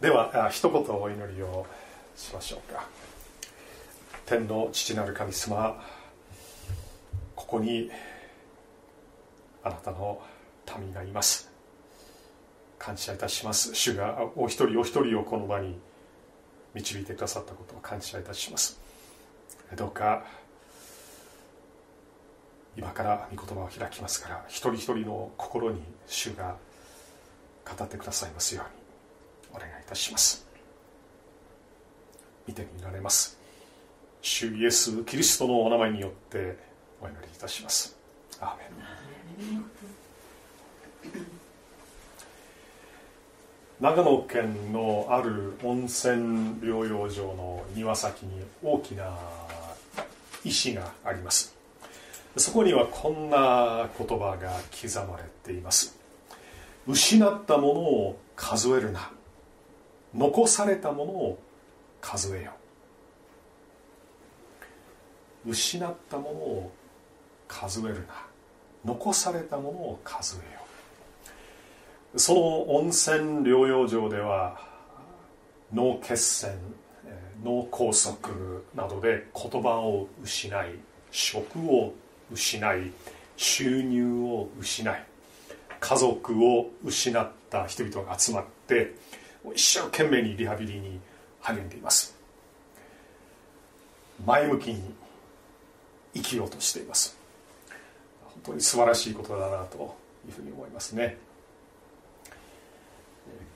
では一言お祈りをしましょうか。天の父なる神様ここにあなたの民がいます。感謝いたします。主がお一人お一人をこの場に導いてくださったことを感謝いたします。どうか今から御言葉を開きますから一人一人の心に主が語ってくださいますように。お願いいたします。見てみられます。主イエス・キリストのお名前によってお祈りいたします。アーメン。長野県のある温泉療養所の庭先に大きな石があります。そこにはこんな言葉が刻まれています。失ったものを数えるな。残されたものを数えよ失ったものを数えるな。残されたものを数えよその温泉療養場では脳血栓脳梗塞などで言葉を失い職を失い収入を失い家族を失った人々が集まって一生懸命にリハビリに励んでいます。前向きに生きようとしています。本当に素晴らしいことだなというふうに思いますね。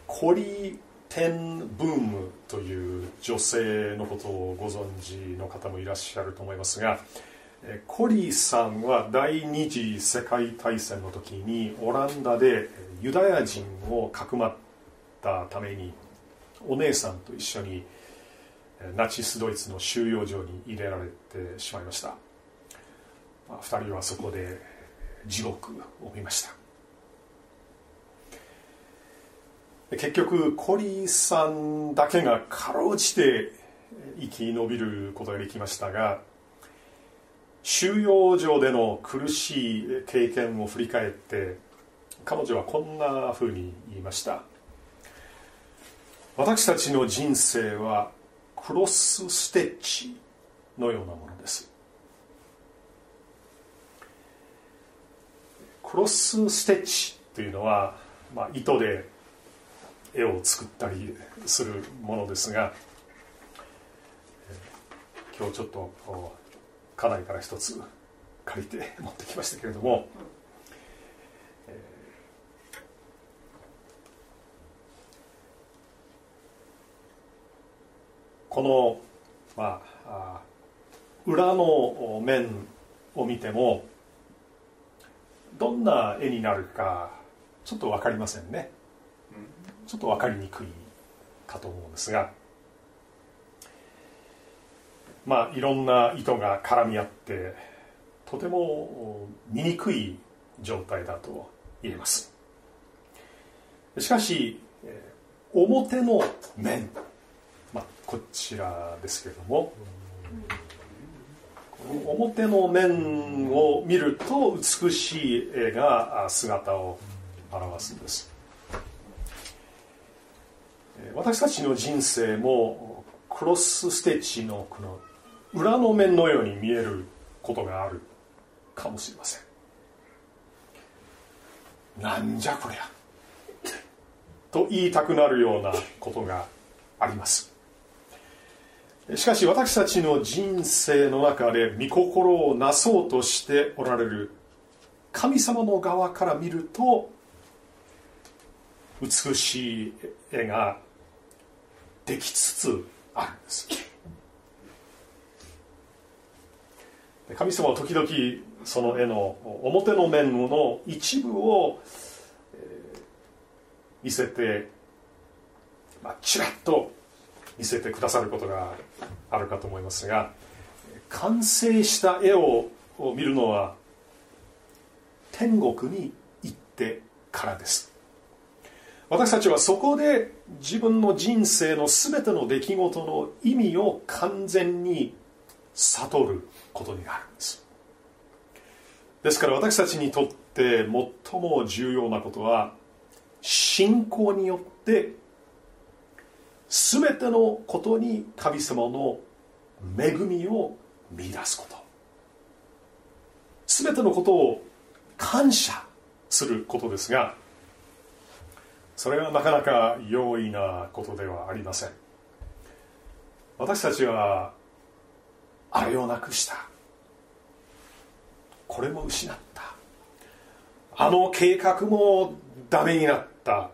コリテンブームという女性のことをご存知の方もいらっしゃると思いますがコリーさんは第二次世界大戦の時にオランダでユダヤ人をかくまったためにお姉さんと一緒にナチスドイツの収容所に入れられてしまいました、まあ、2人はそこで地獄を見ました。結局コリーさんだけがかろうじて生き延びることができましたが収容所での苦しい経験を振り返って彼女はこんなふうに言いました。私たちの人生はクロスステッチのようなものです。クロスステッチというのは、まあ、糸で絵を作ったりするものですが今日ちょっと家内から一つ借りて持ってきましたけれども、この、まあ、裏の面を見てもどんな絵になるかちょっと分かりませんね。ちょっと分かりにくいかと思うんですが。まあいろんな糸が絡み合ってとても見にくい状態だと言えます。しかし表の面、こちらですけれども。表の面を見ると美しい絵が姿を表すんです。私たちの人生もクロスステッチのこの裏の面のように見えることがあるかもしれません。なんじゃこりゃ。と言いたくなるようなことがあります。しかし私たちの人生の中で御心をなそうとしておられる神様の側から見ると美しい絵ができつつあるんです。神様は時々その絵の表の面の一部を見せて、まあ、ちらっと見せてくださることがあるかと思いますが完成した絵を見るのは天国に行ってからです。私たちはそこで自分の人生の全ての出来事の意味を完全に悟ることになるんです。ですから私たちにとって最も重要なことは信仰によって全てのことに神様の恵みを見出すこと。全てのことを感謝することですがそれはなかなか容易なことではありません。私たちはあれをなくした。これも失った。あの計画もダメになった。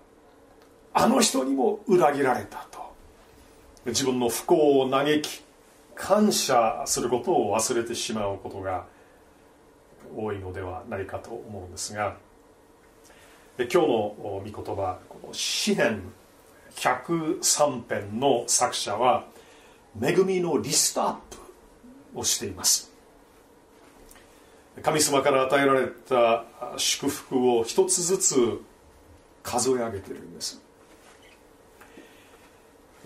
あの人にも裏切られたと。自分の不幸を嘆き感謝することを忘れてしまうことが多いのではないかと思うんですが今日の御言葉この詩編103編の作者は恵みのリストアップをしています。神様から与えられた祝福を一つずつ数え上げているんです。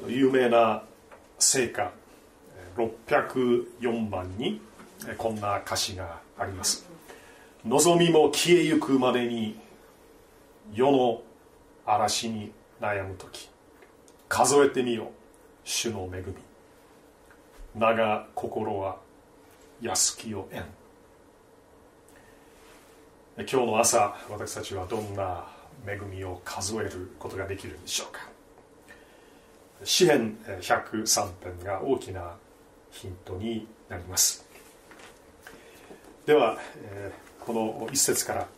有名な聖歌604番にこんな歌詞があります。望みも消えゆくまでに世の嵐に悩む時数えてみよ主の恵み。名が心は安きを縁。今日の朝私たちはどんな恵みを数えることができるんでしょうか。詩編103編が大きなヒントになります。では、えー、この一節から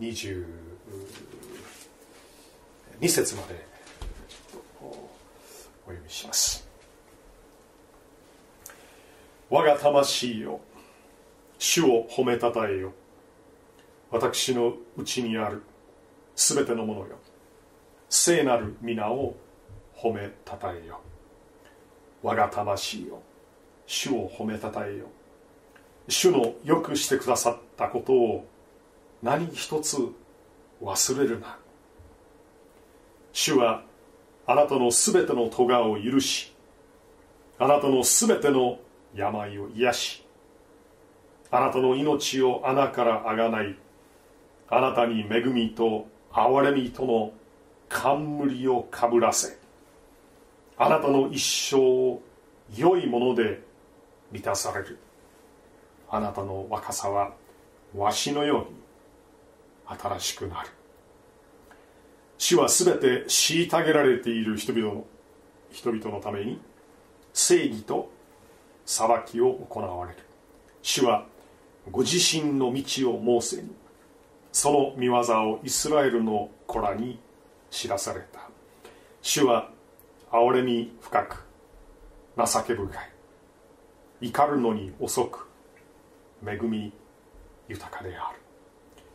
22節までお読みします。我が魂よ主を褒めたたえよ。私のうちにあるすべてのものよ。聖なる皆を褒めたたえよ。我が魂よ主を褒めたたえよ。主のよくしてくださったことを何一つ忘れるな。主はあなたのすべての咎を許しあなたのすべての病を癒しあなたの命を穴からあがないあなたに恵みと憐れみとの冠をかぶらせ。あなたの一生を良いもので満たされる。あなたの若さはわしのように新しくなる。死は全て虐げられている人々の人々のために正義と裁きを行われる。主はご自身の道をモーセにその見業をイスラエルの子らに知らされた。主は憐れみ深く情け深い。怒るのに遅く恵み豊かである。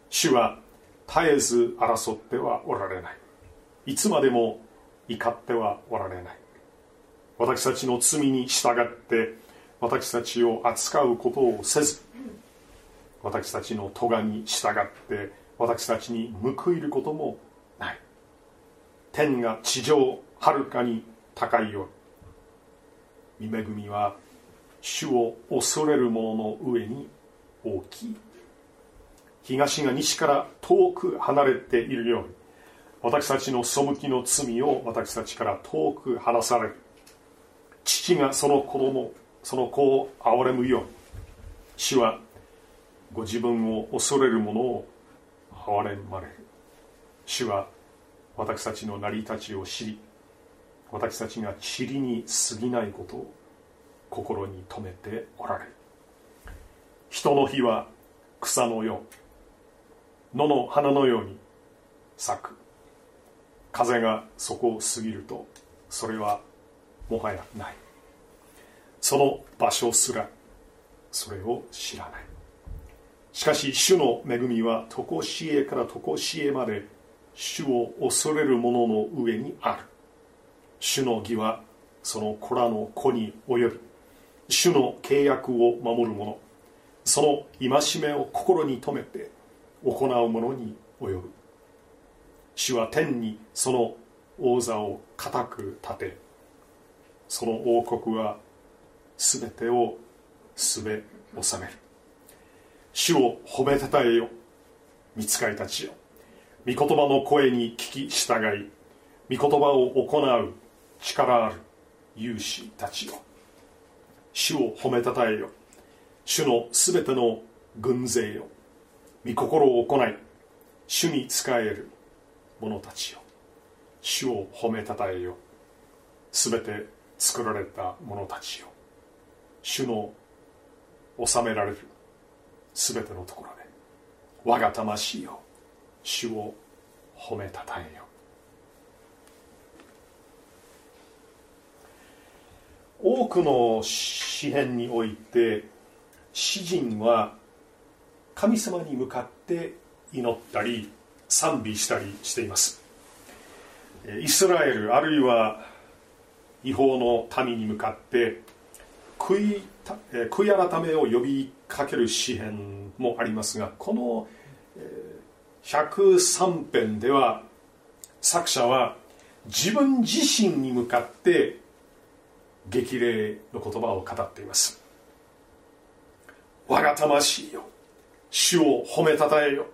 主は絶えず争ってはおられない。いつまでも怒ってはおられない。私たちの罪に従って私たちを扱うことをせず私たちの咎に従って私たちに報いることも天が地上はるかに高いように恵みは主を恐れる者の上に大きい東が西から遠く離れているように私たちの背きの罪を私たちから遠く離される父がその子供その子を憐れむように主はご自分を恐れる者を憐れまれ。る主は私たちの成り立ちを知り私たちが塵に過ぎないことを心に留めておられる。人の日は草のよう野の花のように咲く。風がそこを過ぎるとそれはもはやない。その場所すらそれを知らない。しかし主の恵みは常しえから常しえまで主を恐れる者の上にある。主の義はその子らの子に及び主の契約を守る者その戒めを心に留めて行う者に及ぶ。主は天にその王座を固く立てその王国は全てをすべ収める。主を褒めたたえよ見つかりたちよ。御言葉の声に聞き従い御言葉を行う力ある勇士たちよ。主を褒めたたえよ。主のすべての軍勢よ。御心を行い主に仕える者たちよ。主を褒めたたえよ。すべて作られた者たちよ。主の治められるすべてのところで我が魂よ。主を褒めたたえよ。多くの詩篇において詩人は神様に向かって祈ったり賛美したりしています。イスラエルあるいは違法の民に向かって悔い悔い改めを呼びかける詩篇もありますがこの103編では作者は自分自身に向かって激励の言葉を語っています。我が魂よ主を褒めたたえよ。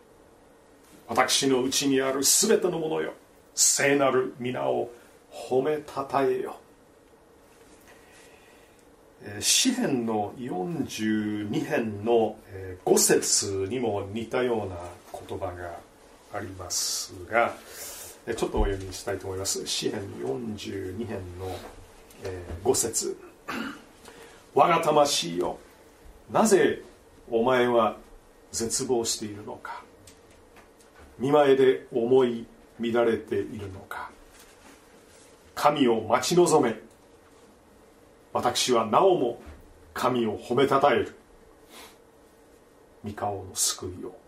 私のうちにあるすべてのものよ聖なる皆を褒めたたえよ。詩篇の42編の5節にも似たような言葉がありますがちょっとお読みしたいと思います。詩篇42編の5節。我が魂よなぜお前は絶望しているのか。見前で思い乱れているのか。神を待ち望め。私はなおも神を褒めたたえる。三顔の救いを。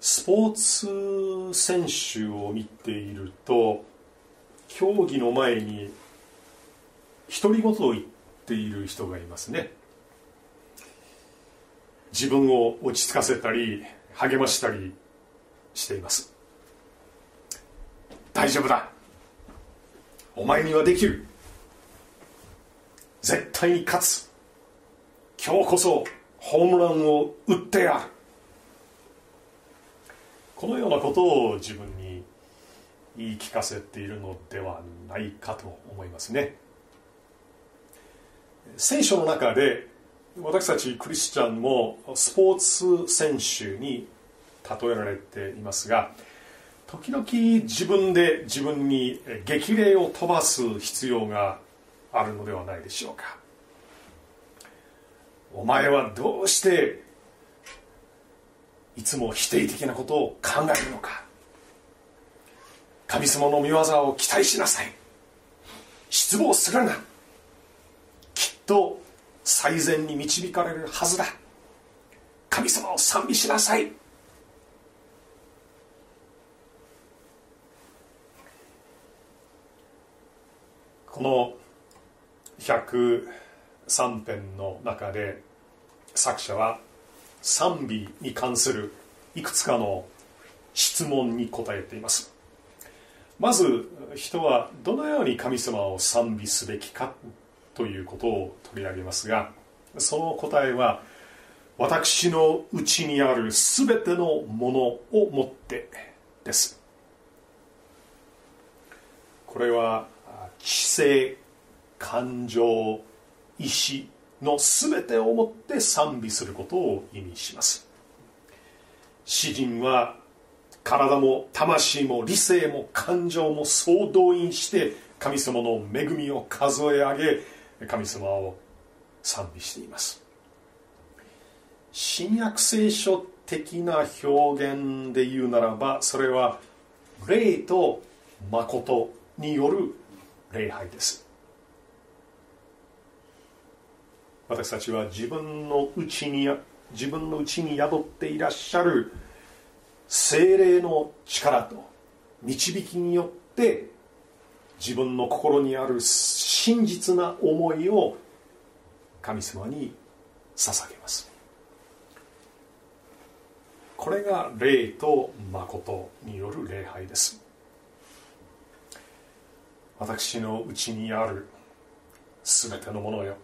スポーツ選手を見ていると競技の前に独り言を言っている人がいますね。自分を落ち着かせたり励ましたりしています。大丈夫だ。お前にはできる。絶対に勝つ。今日こそホームランを打ってやる。このようなことを自分に言い聞かせているのではないかと思いますね。聖書の中で私たちクリスチャンもスポーツ選手に例えられていますが時々自分で自分に激励を飛ばす必要があるのではないでしょうか。お前はどうしていつも否定的なことを考えるのか。神様の御業を期待しなさい。失望するな。きっと最善に導かれるはずだ。神様を賛美しなさい。この103編の中で作者は賛美に関するいくつかの質問に答えています。まず人はどのように神様を賛美すべきかということを取り上げますがその答えは私のうちにあるすべてのものをもってです。これは知性感情意志の全てをもって賛美することを意味します。詩人は体も魂も理性も感情も総動員して神様の恵みを数え上げ神様を賛美しています。新約聖書的な表現で言うならばそれは霊と誠による礼拝です。私たちは自分のうちに自分のうちに宿っていらっしゃる精霊の力と導きによって自分の心にある真実な思いを神様に捧げます。これが霊と誠による礼拝です。私のうちにある全てのものよ。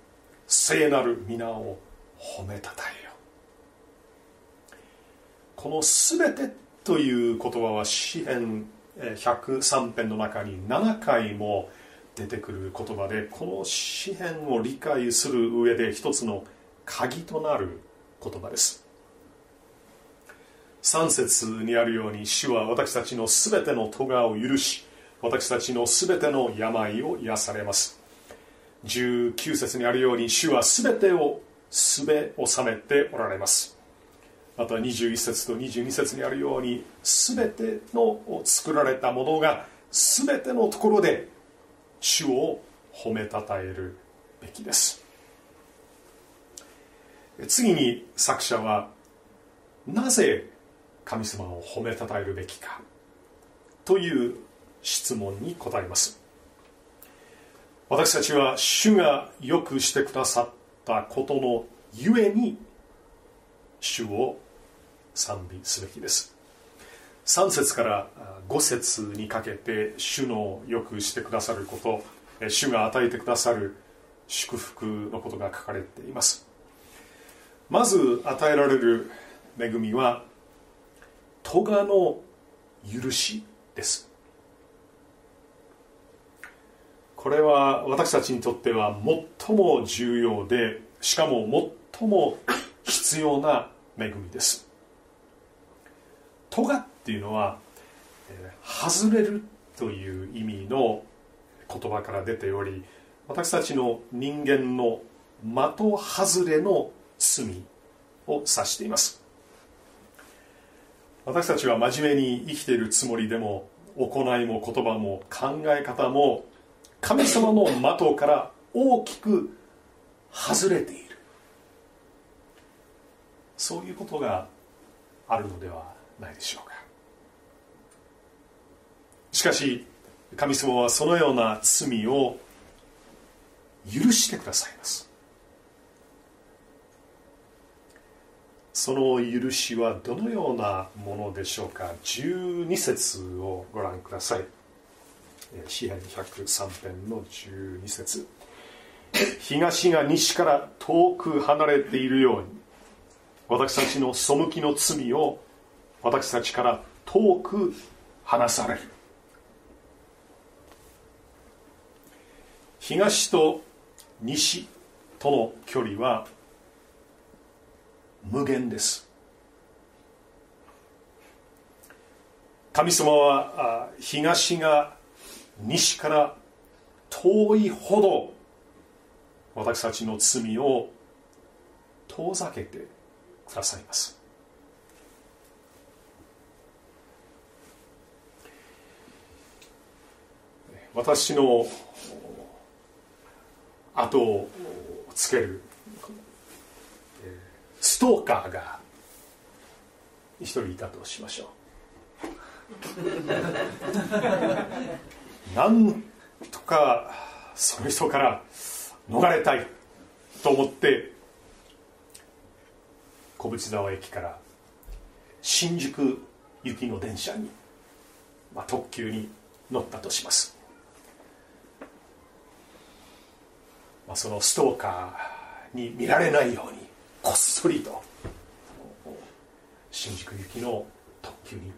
聖なる皆を褒めたたえよ。この全てという言葉は詩編103編の中に7回も出てくる言葉でこの詩篇を理解する上で一つの鍵となる言葉です。3節にあるように主は私たちのすべての咎を許し私たちのすべての病を癒されます。19節にあるように主はすべてをすべ収めておられます。また21節と22節にあるようにすべての作られたものがすべてのところで主を褒めたたえるべきです。次に作者はなぜ神様を褒めたたえるべきかという質問に答えます。私たちは主がよくしてくださったことのゆえに主を賛美すべきです。3節から5節にかけて主のよくしてくださること主が与えてくださる祝福のことが書かれています。まず与えられる恵みは咎の許しです。これは私たちにとっては最も重要でしかも最も必要な恵みです。咎っていうのは外れるという意味の言葉から出ており私たちの人間の的外れの罪を指しています。私たちは真面目に生きているつもりでも行いも言葉も考え方も神様の的から大きく外れている。そういうことがあるのではないでしょうか。しかし神様はそのような罪を許してくださいます。その許しはどのようなものでしょうか。12節をご覧ください。詩篇103編の12節。東が西から遠く離れているように私たちの背きの罪を私たちから遠く離される。東と西との距離は無限です。神様は東が西から遠いほど私たちの罪を遠ざけてくださいます。私の後をつけるストーカーが一人いたとしましょう。なんとかその人から逃れたいと思って小淵沢駅から新宿行きの電車に、まあ、特急に乗ったとします。まあ、そのストーカーに見られないようにこっそりと新宿行きの特急に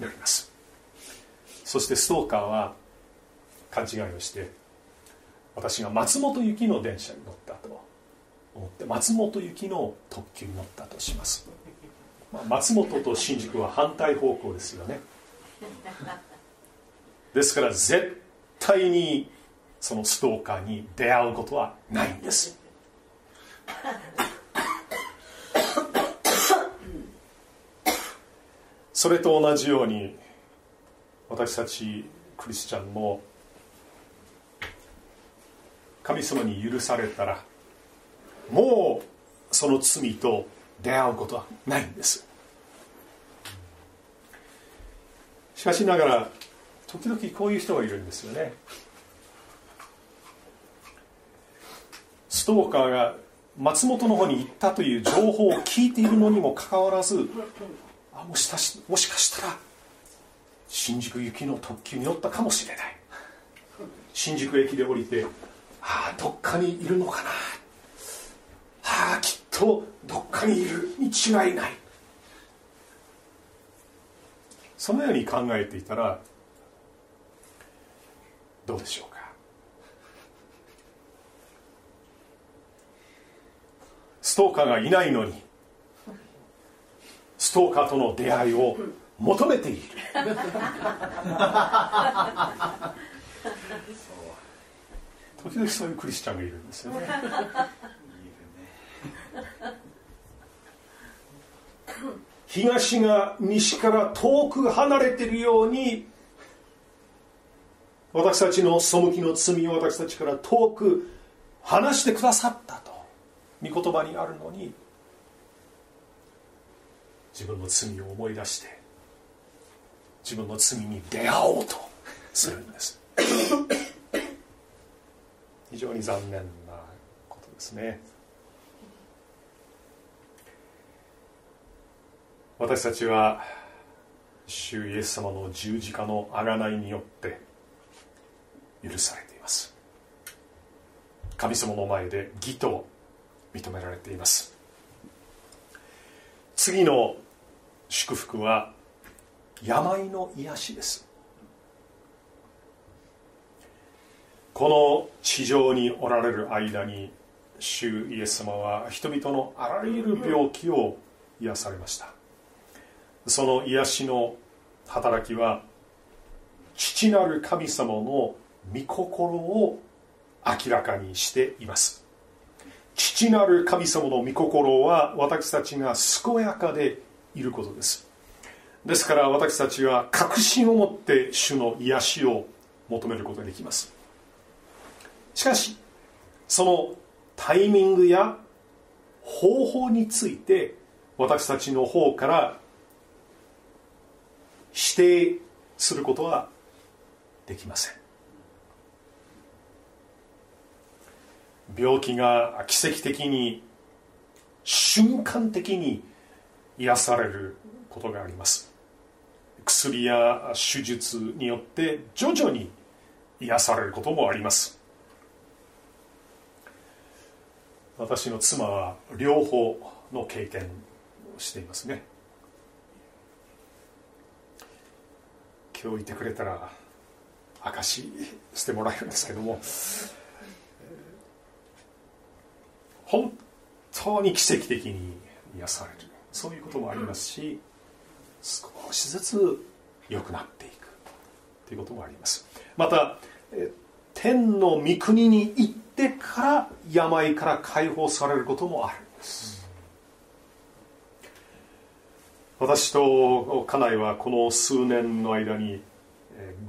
乗ります。そしてストーカーは勘違いをして私が松本行きの電車に乗ったと思って松本行きの特急に乗ったとします、まあ、松本と新宿は反対方向ですよね。ですから絶対にそのストーカーに出会うことはないんです。それと同じように私たちクリスチャンも神様に許されたらもうその罪と出会うことはないんです。しかしながら時々こういう人がいるんですよね。ストーカーが松本の方に行ったという情報を聞いているのにもかかわらずあもしかしもしかしたら新宿行きの特急に乗ったかもしれない。新宿駅で降りてああどっかにいるのかな。ああきっとどっかにいるに違いない。そのように考えていたらどうでしょうか。ストーカーがいないのにストーカーとの出会いを求めている 時々そういうクリスチャンがいるんです よね。東が西から遠く離れているように私たちの背きの罪を私たちから遠く離してくださったと御言葉にあるのに自分の罪を思い出して自分の罪に出会おうとするんです非常に残念なことですね。私たちは主イエス様の十字架の贖いによって許されています。神様の前で義と認められています。次の祝福は病の癒しです。この地上におられる間に主イエス様は人々のあらゆる病気を癒されました。その癒しの働きは父なる神様の御心を明らかにしています。父なる神様の御心は私たちが健やかでいることです。ですから私たちは確信を持って主の癒しを求めることができます。しかしそのタイミングや方法について私たちの方から指定することはできません。病気が奇跡的に瞬間的に癒されることがあります。薬や手術によって徐々に癒されることもあります。私の妻は両方の経験をしていますね。今日いてくれたら証ししてもらえるんですけども。本当に奇跡的に癒される。そういうこともありますし少しずつ良くなっていくということもあります。また天の御国に行ってから病から解放されることもあるんです。私と家内はこの数年の間に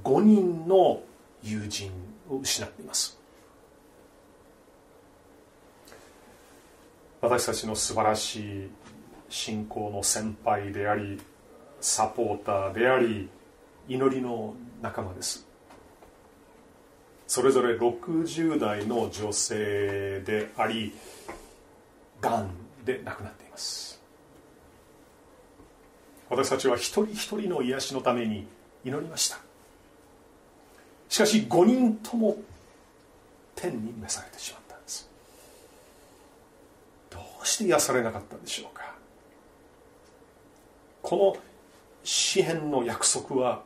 5人の友人を失っています。私たちの素晴らしい信仰の先輩でありサポーターであり祈りの仲間です。それぞれ60代の女性でありがんで亡くなっています。私たちは一人一人の癒しのために祈りました。しかし5人とも天に召されてしまったんです。どうして癒されなかったんでしょうか。この詩篇の約束は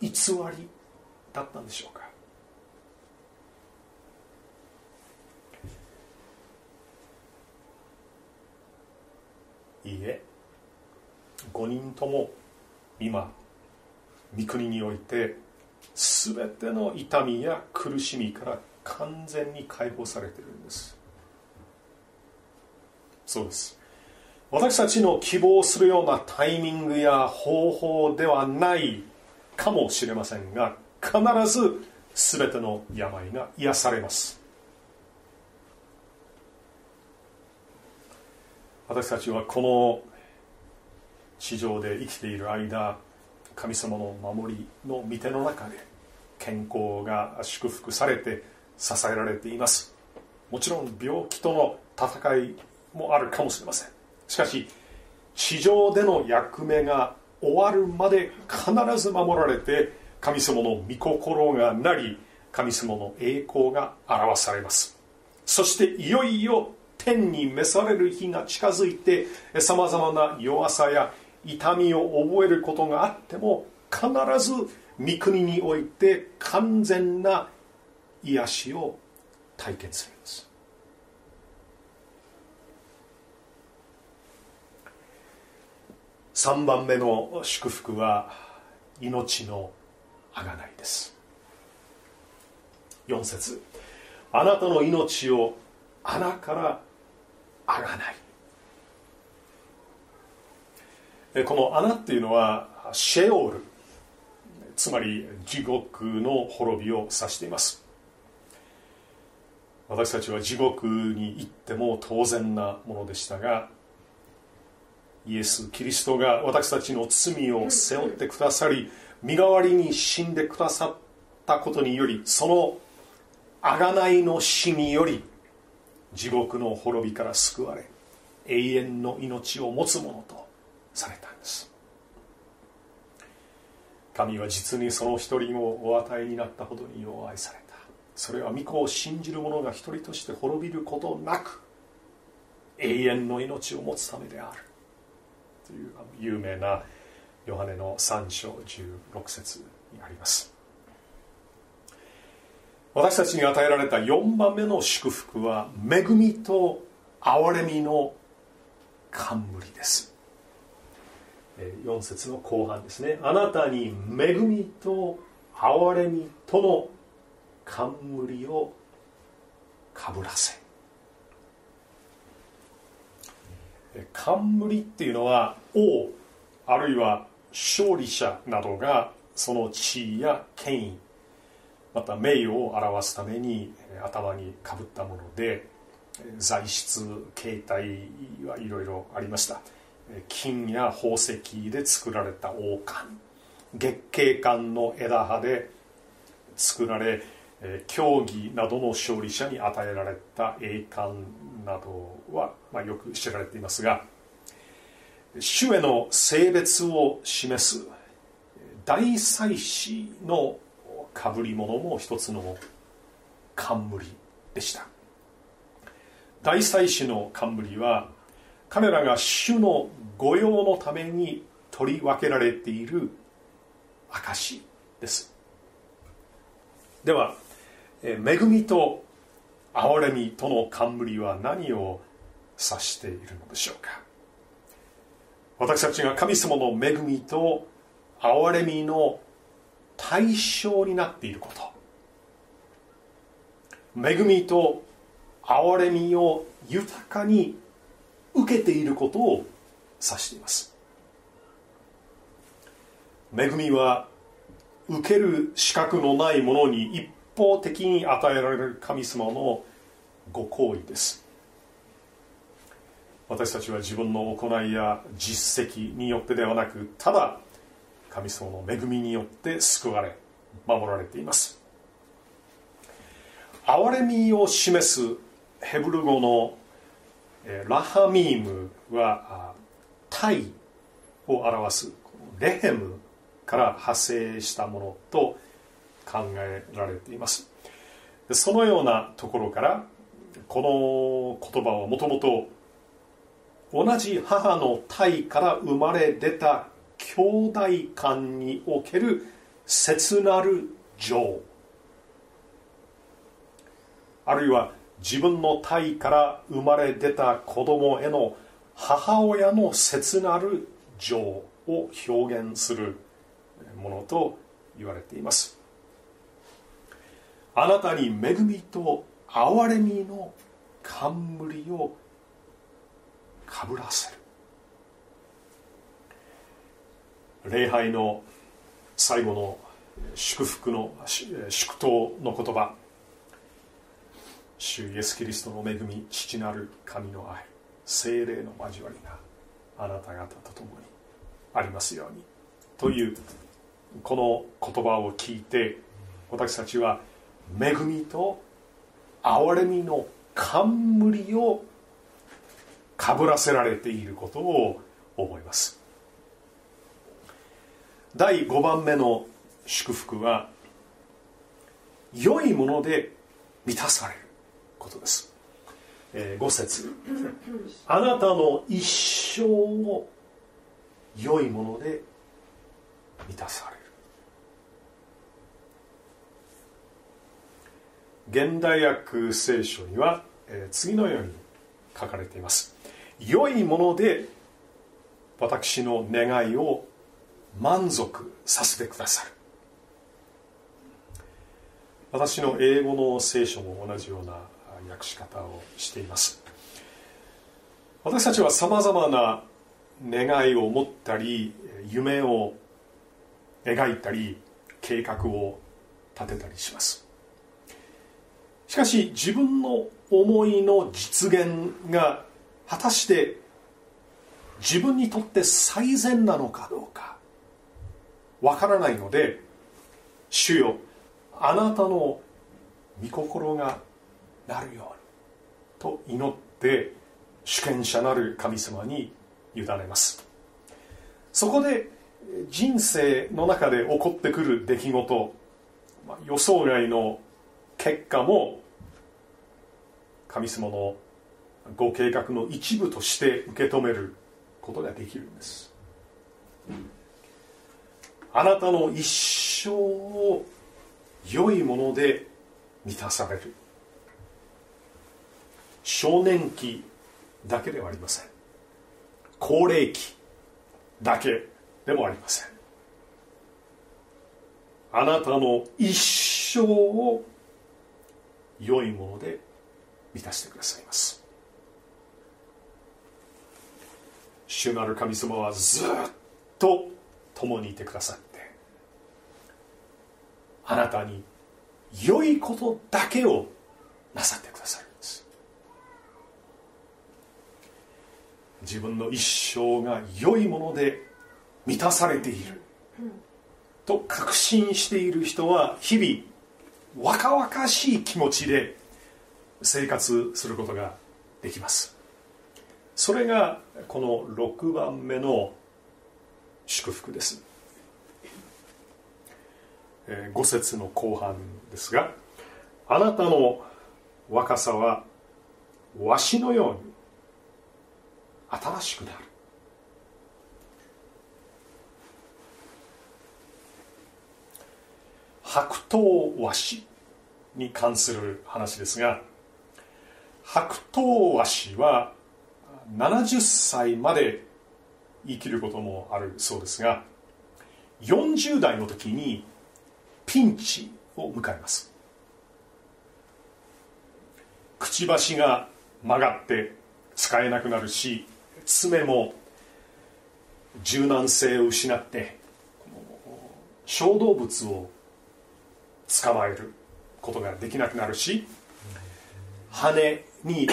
偽りだったんでしょうか。いいえ5人とも今御国において全ての痛みや苦しみから完全に解放されているんです。そうです。私たちの希望するようなタイミングや方法ではないかもしれませんが必ず全ての病が癒されます。私たちはこの地上で生きている間神様の守りの御手の中で健康が祝福されて支えられています。もちろん病気との戦いもあるかもしれません。しかし地上での役目が終わるまで必ず守られて神様の御心がなり神様の栄光が表されます。そしていよいよ天に召される日が近づいてさまざまな弱さや痛みを覚えることがあっても必ず御国において完全な癒しを体験するんです。3番目の祝福は命のあがないです。4節あなたの命を穴からあがない。この穴っていうのはシェオール。つまり地獄の滅びを指しています。私たちは地獄に行っても当然なものでしたがイエス・キリストが私たちの罪を背負ってくださり身代わりに死んでくださったことによりその贖いの死により地獄の滅びから救われ永遠の命を持つものとされたんです。神は実にその一人をお与えになったほどによう愛された。それは御子を信じる者が一人として滅びることなく永遠の命を持つためである。という有名なヨハネの3章16節にあります。私たちに与えられた4番目の祝福は恵みと憐れみの冠です。4節の後半ですね。あなたに恵みと憐れみとの冠をかぶらせ。冠っていうのは王あるいは勝利者などがその地位や権威また名誉を表すために頭にかぶったもので材質形態はいろいろありました。金や宝石で作られた王冠。月桂冠の枝葉で作られ競技などの勝利者に与えられた栄冠などは、まあ、よく知られていますが主への性別を示す大祭司のかぶり物も一つの冠でした。大祭司の冠は彼らが主の御用のために取り分けられている証です。では恵みと憐れみとの冠は何を指しているのでしょうか。私たちが神様の恵みと憐れみの対象になっていること。恵みと憐れみを豊かに受けていることを指しています。恵みは受ける資格のないものに一方的に与えられる神様のご行為です。私たちは自分の行いや実績によってではなくただ神様の恵みによって救われ守られています。憐れみを示すヘブル語のラハミームはタイを表すレヘムから派生したものと考えられています。そのようなところからこの言葉はもともと同じ母の体から生まれ出た兄弟間における切なる情。あるいは自分の体から生まれ出た子供への母親の切なる情を表現するものと言われています。あなたに恵みと憐れみの冠をかぶらせる。礼拝の最後の祝福の祝祷の言葉。主イエス・キリストの恵み父なる神の愛精霊の交わりがあなた方と共にありますように。というこの言葉を聞いて私たちは恵みと憐れみの冠をかぶらせられていることを思います。第5番目の祝福は良いもので満たされることです、えー、5節。あなたの一生を良いもので満たされる。現代訳聖書には、えー、次のように書かれています。良いもので私の願いを満足させてくださる。私の英語の聖書も同じような訳し方をしています。私たちはさまざまな願いを持ったり夢を描いたり計画を立てたりします。しかし自分の思いの実現が果たして自分にとって最善なのかどうか。わからないので主よあなたの御心がなるようにと祈って主権者なる神様に委ねます。そこで人生の中で起こってくる出来事予想外の結果も神様のご計画の一部として受け止めることができるんです。あなたの一生を良いもので満たされる。少年期だけではありません。高齢期だけでもありません。あなたの一生を良いもので満たしてくださいます。主なる神様はずっと共にいてくださってあなたに良いことだけをなさってくださるんです。自分の一生が良いもので満たされている。と確信している人は日々若々しい気持ちで生活することができます。それがこの6番目の祝福です。え5節の後半ですがあなたの若さはわしのように新しくなる。白桃和紙に関する話ですが白桃和紙は70歳まで生きることもあるそうですが40代の時にピンチを迎えます。くちばしが曲がって使えなくなるし爪も柔軟性を失って小動物を捕まえることができなくなるし羽に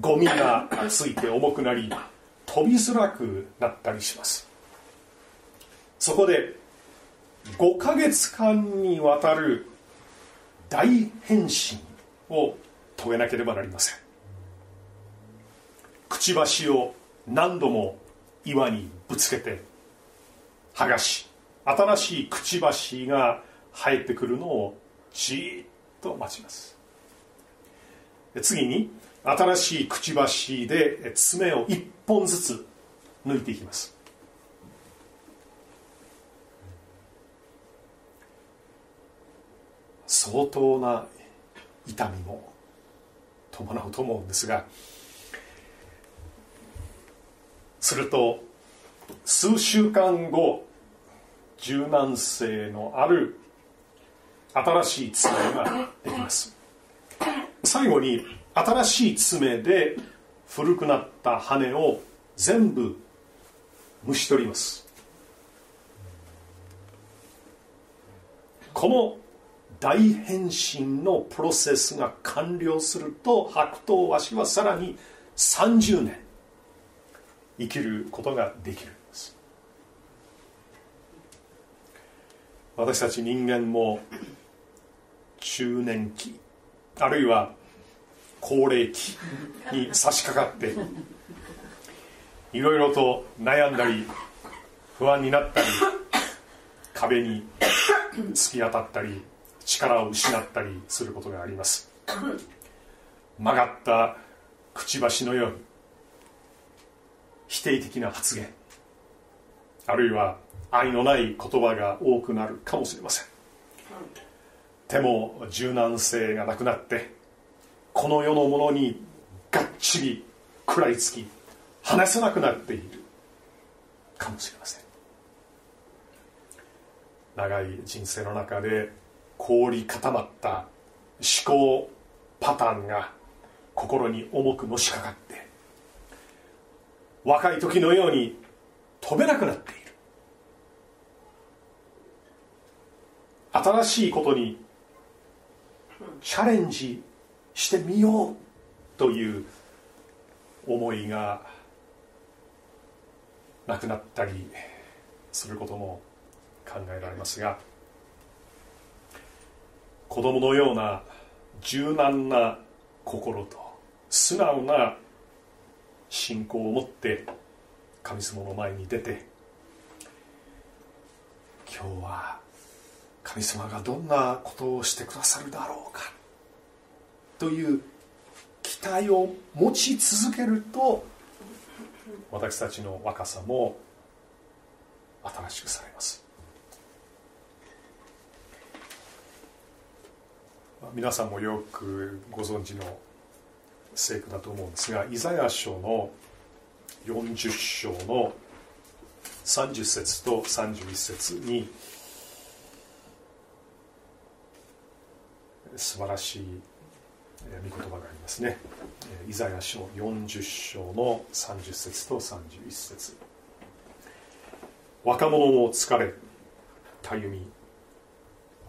ゴミがついて重くなり飛びづらくなったりします。そこで5ヶ月間にわたる大変身を遂げなければなりません。くちばしを何度も岩にぶつけて剥がし新しいくちばしが生えてくるのをじっと待ちます。次に新しいくちばしで爪を1本ずつ抜いていきます。相当な痛みも伴うと思うんですがすると数週間後柔軟性のある新しい爪ができます。最後に新しい爪で古くなった羽を全部むし取ります。この大変身のプロセスが完了すると白桃和紙はさらに30年生きることができるんです。私たち人間も中年期あるいは高齢期に差し掛かっていろいろと悩んだり不安になったり壁に突き当たったり力を失ったりすることがあります。曲がったくちばしのように否定的な発言あるいは愛のない言葉が多くなるかもしれません。手も柔軟性がなくなってこの世のものにがっちり食らいつき離せなくなっているかもしれません。長い人生の中で凍り固まった思考パターンが心に重くのしかかって若い時のように飛べなくなっている。新しいことにチャレンジしてみようという思いがなくなったりすることも考えられますが子供のような柔軟な心と素直な信仰を持って神様の前に出て今日は神様がどんなことをしてくださるだろうかという期待を持ち続けると私たちの若さも新しくされます。皆さんもよくご存知の聖句だと思うんですがイザヤ書の40章の30節と31節に素晴らしい御言葉がありますね。イザヤ書40章の30節と31節。若者も疲れたゆみ。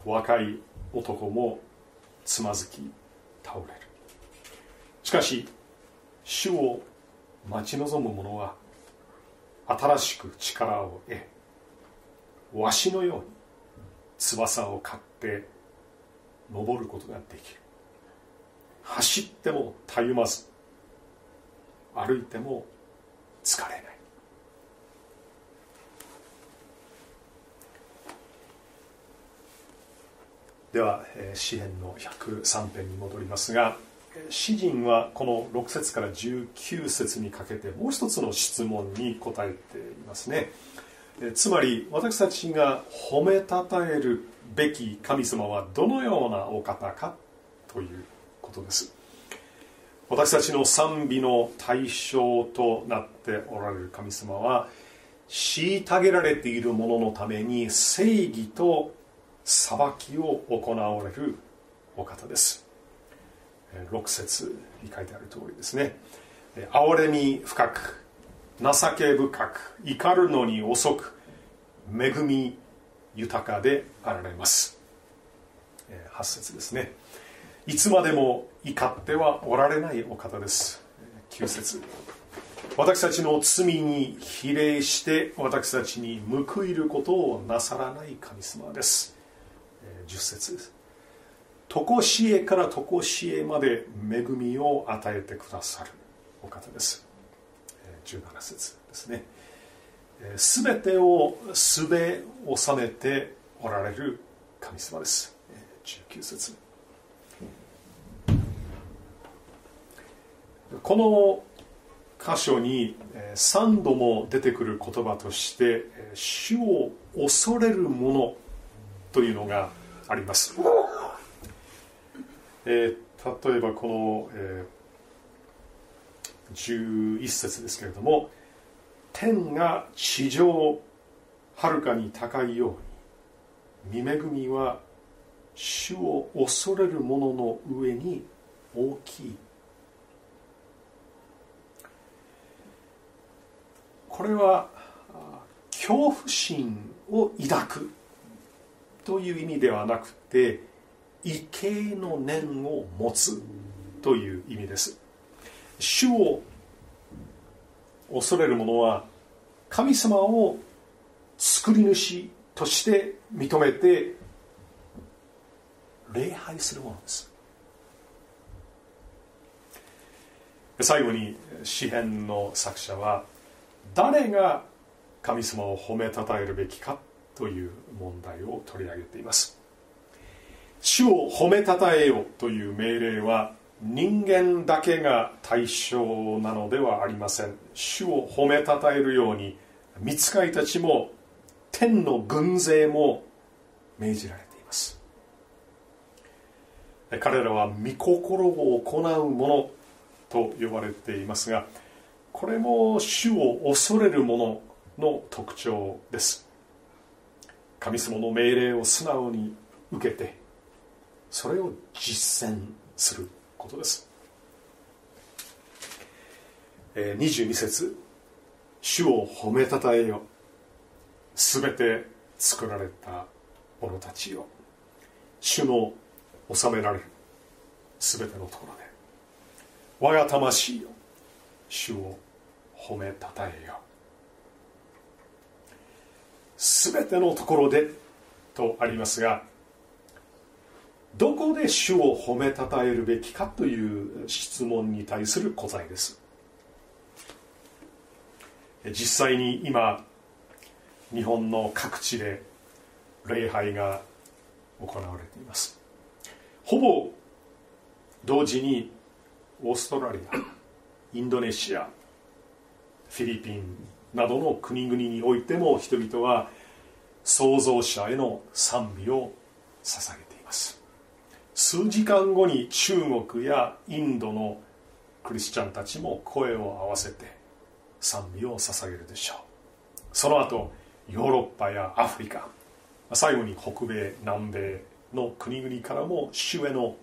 若い男もつまずき倒れる。しかし主を待ち望む者は新しく力を得わしのように翼を買って登ることができる。走ってもたゆまず歩いても疲れない。では詩篇の103編に戻りますが詩人はこの6節から19節にかけてもう一つの質問に答えていますね。つまり私たちが褒めたたえるべき神様はどのようなお方かということです。私たちの賛美の対象となっておられる神様は虐げられている者のために正義と裁きを行われるお方です。6節に書いてある通りですね。哀れみ深く情け深く怒るのに遅く恵み豊かであられます。8節ですね。いつまでも怒ってはおられないお方です。9節。私たちの罪に比例して私たちに報いることをなさらない神様です。10節。です常しえから常しえまで恵みを与えてくださる。お方です。17節ですね。すべてをすべ収めておられる神様です。19節。この箇所に3度も出てくる言葉として主を恐れるものというのがあります、えー、例えばこの、えー、11節ですけれども天が地上はるかに高いように見恵みは主を恐れる者の上に大きい。これは恐怖心を抱く。という意味ではなくて畏敬の念を持つという意味です。主を恐れる者は神様を作り主として認めて礼拝するものです。最後に詩篇の作者は誰が神様を褒めたたえるべきかという問題を取り上げています。主を褒めたたえよという命令は人間だけが対象なのではありません。主を褒めたたえるように見つかりたちも天の軍勢も命じられています。彼らは御心を行うものと呼ばれていますがこれも主を恐れる者の特徴です。神様の命令を素直に受けてそれを実践することです。22節主を褒めたたえよ。すべて作られた者たちよ。主の治められる。すべてのところで。我が魂よ。主を褒めたたえよ。すべてのところでとありますがどこで主を褒めたたえるべきかという質問に対する答えです。実際に今日本の各地で礼拝が行われています。ほぼ同時にオーストラリアインドネシアフィリピンなどの国々においても人々は創造者への賛美を捧げています。数時間後に中国やインドのクリスチャンたちも声を合わせて賛美を捧げるでしょう。その後ヨーロッパやアフリカ最後に北米南米の国々からも主への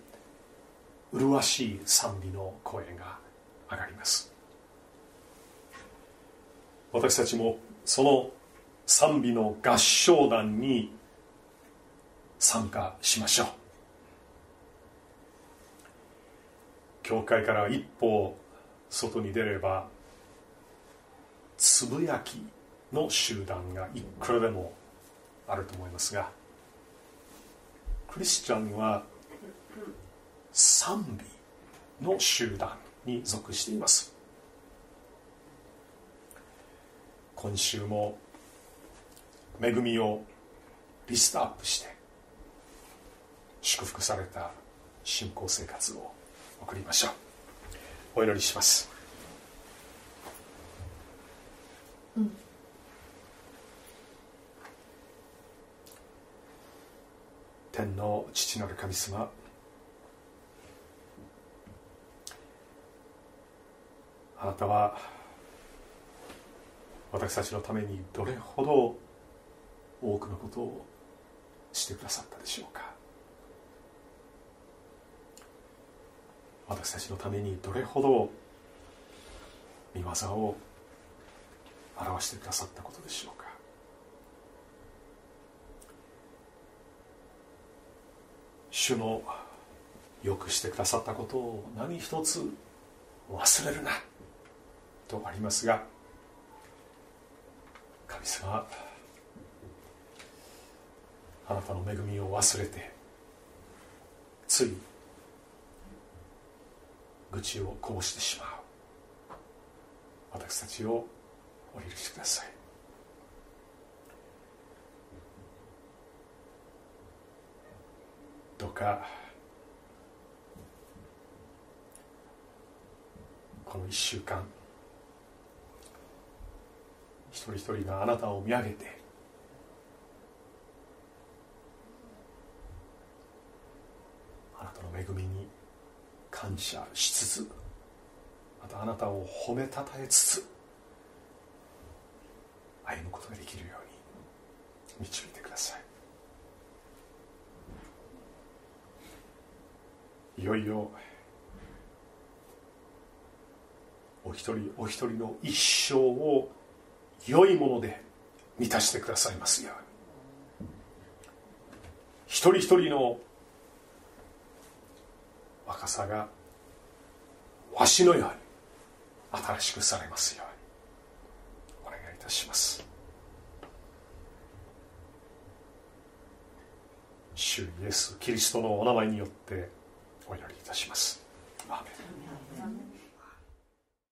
麗しい賛美の声が上がります。私たちもその賛美の合唱団に参加しましょう。教会から一歩外に出ればつぶやきの集団がいくらでもあると思いますがクリスチャンは賛美の集団に属しています。今週も恵みをリストアップして祝福された信仰生活を送りましょう。お祈りします。天の父なる神様あなたは私たちのためにどれほど多くのことをしてくださったでしょうか。私たちのためにどれほど見業を表してくださったことでしょうか。主のよくしてくださったことを何一つ忘れるなとありますが神様。あなたの恵みを忘れてつい愚痴をこぼしてしまう。私たちをお許しください。どうかこの1週間一人があなたを見上げて。あなたの恵みに感謝しつつまたあなたを褒めたたえつつ歩むことができるように導いてください。いよいよお一人お一人の一生を良いもので満たしてくださいますように。一人一人の若さがわしのように新しくされますように。お願いいたします。主イエスキリストのお名前によってお祈りいたします。アーメン。